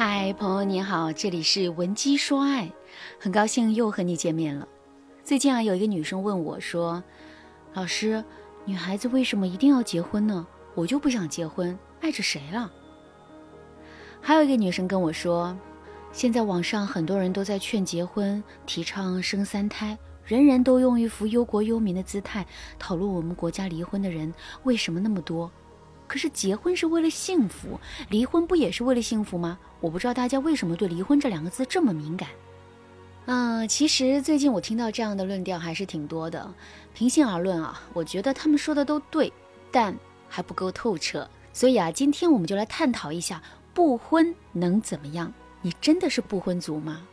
嗨，朋友你好，这里是文姬说爱，很高兴又和你见面了。最近啊，有一个女生问我说：“老师，女孩子为什么一定要结婚呢？我就不想结婚，爱着谁了？”还有一个女生跟我说：“现在网上很多人都在劝结婚，提倡生三胎，人人都用一副忧国忧民的姿态讨论我们国家离婚的人为什么那么多。”可是结婚是为了幸福，离婚不也是为了幸福吗？我不知道大家为什么对离婚这两个字这么敏感。嗯，其实最近我听到这样的论调还是挺多的。平心而论啊，我觉得他们说的都对，但还不够透彻。所以啊，今天我们就来探讨一下，不婚能怎么样？你真的是不婚族吗？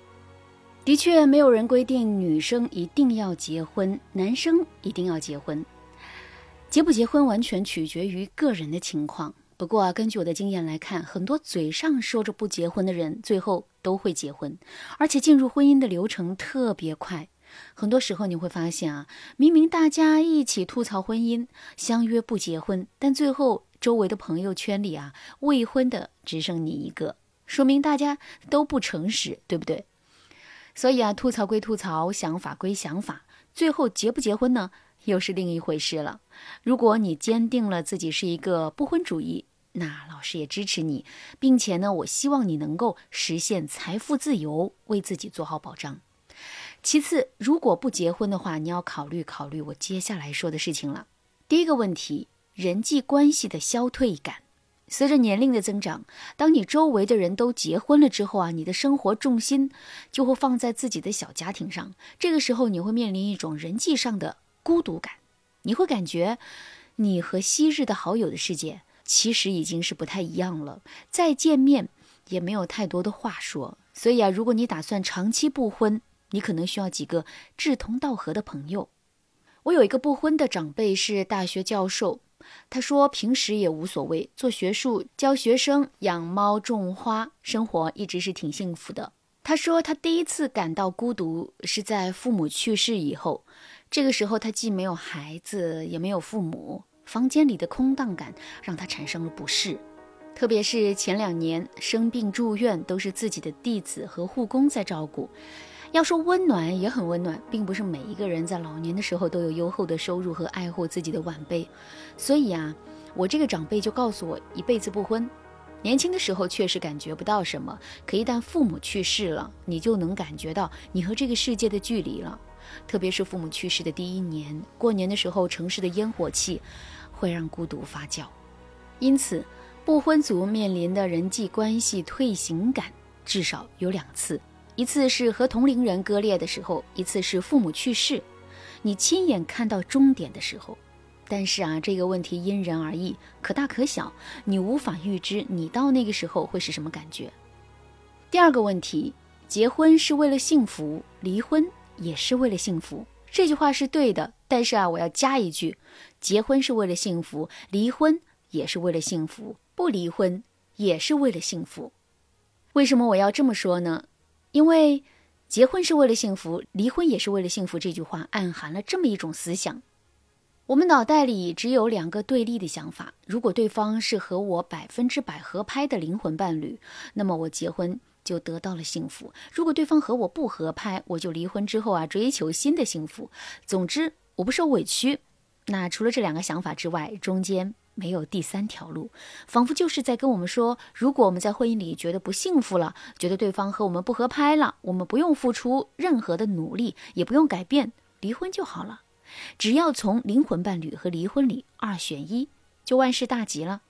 的确，没有人规定女生一定要结婚，男生一定要结婚。结不结婚完全取决于个人的情况。不过啊，根据我的经验来看，很多嘴上说着不结婚的人，最后都会结婚，而且进入婚姻的流程特别快。很多时候你会发现啊，明明大家一起吐槽婚姻，相约不结婚，但最后周围的朋友圈里啊，未婚的只剩你一个，说明大家都不诚实，对不对？所以啊，吐槽归吐槽，想法归想法，最后结不结婚呢？又是另一回事了。如果你坚定了自己是一个不婚主义，那老师也支持你，并且呢，我希望你能够实现财富自由，为自己做好保障。其次，如果不结婚的话，你要考虑考虑我接下来说的事情了。第一个问题，人际关系的消退感。随着年龄的增长，当你周围的人都结婚了之后啊，你的生活重心就会放在自己的小家庭上。这个时候，你会面临一种人际上的。孤独感，你会感觉你和昔日的好友的世界其实已经是不太一样了。再见面也没有太多的话说。所以啊，如果你打算长期不婚，你可能需要几个志同道合的朋友。我有一个不婚的长辈是大学教授，他说平时也无所谓，做学术、教学生、养猫、种花，生活一直是挺幸福的。他说他第一次感到孤独是在父母去世以后。这个时候，他既没有孩子，也没有父母，房间里的空荡感让他产生了不适。特别是前两年生病住院，都是自己的弟子和护工在照顾。要说温暖，也很温暖，并不是每一个人在老年的时候都有优厚的收入和爱护自己的晚辈。所以啊，我这个长辈就告诉我，一辈子不婚。年轻的时候确实感觉不到什么，可一旦父母去世了，你就能感觉到你和这个世界的距离了。特别是父母去世的第一年，过年的时候，城市的烟火气会让孤独发酵。因此，不婚族面临的人际关系退行感至少有两次：一次是和同龄人割裂的时候，一次是父母去世，你亲眼看到终点的时候。但是啊，这个问题因人而异，可大可小，你无法预知你到那个时候会是什么感觉。第二个问题：结婚是为了幸福，离婚。也是为了幸福，这句话是对的。但是啊，我要加一句：结婚是为了幸福，离婚也是为了幸福，不离婚也是为了幸福。为什么我要这么说呢？因为结婚是为了幸福，离婚也是为了幸福。这句话暗含了这么一种思想：我们脑袋里只有两个对立的想法。如果对方是和我百分之百合拍的灵魂伴侣，那么我结婚。就得到了幸福。如果对方和我不合拍，我就离婚之后啊，追求新的幸福。总之，我不受委屈。那除了这两个想法之外，中间没有第三条路，仿佛就是在跟我们说：如果我们在婚姻里觉得不幸福了，觉得对方和我们不合拍了，我们不用付出任何的努力，也不用改变，离婚就好了。只要从灵魂伴侣和离婚里二选一，就万事大吉了。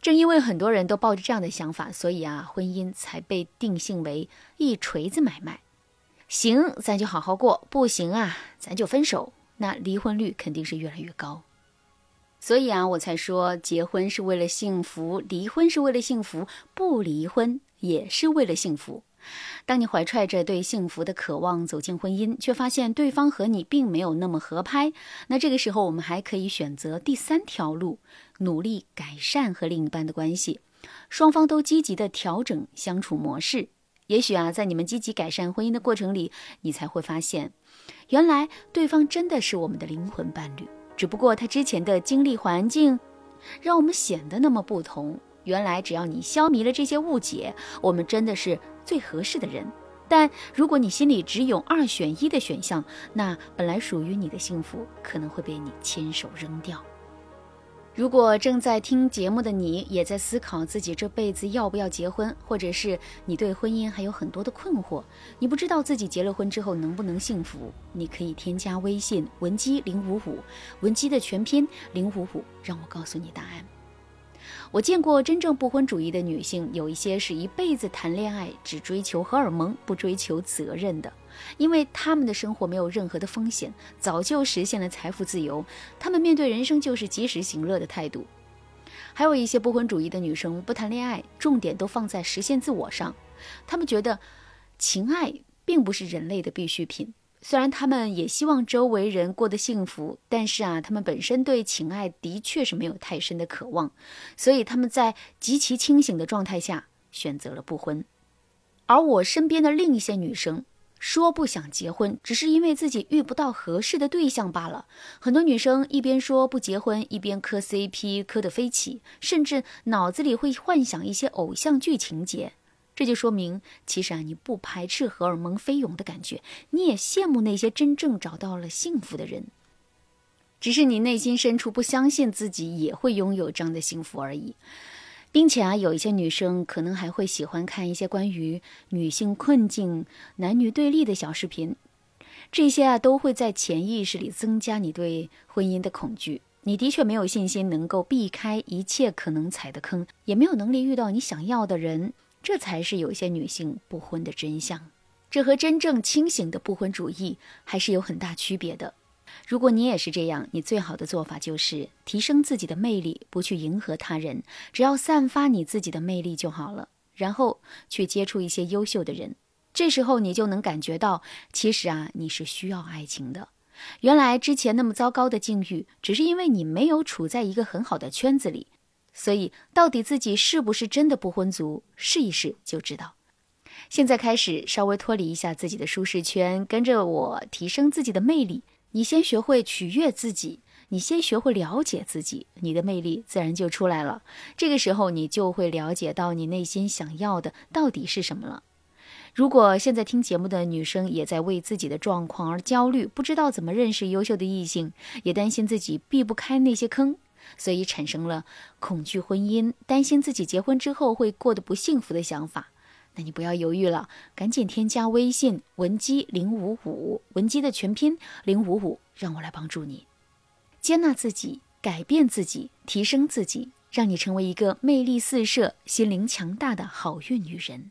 正因为很多人都抱着这样的想法，所以啊，婚姻才被定性为一锤子买卖。行，咱就好好过；不行啊，咱就分手。那离婚率肯定是越来越高。所以啊，我才说，结婚是为了幸福，离婚是为了幸福，不离婚也是为了幸福。当你怀揣着对幸福的渴望走进婚姻，却发现对方和你并没有那么合拍，那这个时候我们还可以选择第三条路。努力改善和另一半的关系，双方都积极的调整相处模式。也许啊，在你们积极改善婚姻的过程里，你才会发现，原来对方真的是我们的灵魂伴侣。只不过他之前的经历环境，让我们显得那么不同。原来只要你消弭了这些误解，我们真的是最合适的人。但如果你心里只有二选一的选项，那本来属于你的幸福可能会被你亲手扔掉。如果正在听节目的你也在思考自己这辈子要不要结婚，或者是你对婚姻还有很多的困惑，你不知道自己结了婚之后能不能幸福，你可以添加微信文姬零五五，文姬的全拼零五五，让我告诉你答案。我见过真正不婚主义的女性，有一些是一辈子谈恋爱，只追求荷尔蒙，不追求责任的，因为他们的生活没有任何的风险，早就实现了财富自由。他们面对人生就是及时行乐的态度。还有一些不婚主义的女生，不谈恋爱，重点都放在实现自我上。他们觉得情爱并不是人类的必需品。虽然他们也希望周围人过得幸福，但是啊，他们本身对情爱的确是没有太深的渴望，所以他们在极其清醒的状态下选择了不婚。而我身边的另一些女生说不想结婚，只是因为自己遇不到合适的对象罢了。很多女生一边说不结婚，一边磕 CP 磕得飞起，甚至脑子里会幻想一些偶像剧情节。这就说明，其实啊，你不排斥荷尔蒙飞涌的感觉，你也羡慕那些真正找到了幸福的人，只是你内心深处不相信自己也会拥有这样的幸福而已。并且啊，有一些女生可能还会喜欢看一些关于女性困境、男女对立的小视频，这些啊都会在潜意识里增加你对婚姻的恐惧。你的确没有信心能够避开一切可能踩的坑，也没有能力遇到你想要的人。这才是有些女性不婚的真相，这和真正清醒的不婚主义还是有很大区别的。如果你也是这样，你最好的做法就是提升自己的魅力，不去迎合他人，只要散发你自己的魅力就好了。然后去接触一些优秀的人，这时候你就能感觉到，其实啊，你是需要爱情的。原来之前那么糟糕的境遇，只是因为你没有处在一个很好的圈子里。所以，到底自己是不是真的不婚族，试一试就知道。现在开始，稍微脱离一下自己的舒适圈，跟着我提升自己的魅力。你先学会取悦自己，你先学会了解自己，你的魅力自然就出来了。这个时候，你就会了解到你内心想要的到底是什么了。如果现在听节目的女生也在为自己的状况而焦虑，不知道怎么认识优秀的异性，也担心自己避不开那些坑。所以产生了恐惧婚姻、担心自己结婚之后会过得不幸福的想法。那你不要犹豫了，赶紧添加微信文姬零五五，文姬的全拼零五五，让我来帮助你，接纳自己，改变自己，提升自己，让你成为一个魅力四射、心灵强大的好运女人。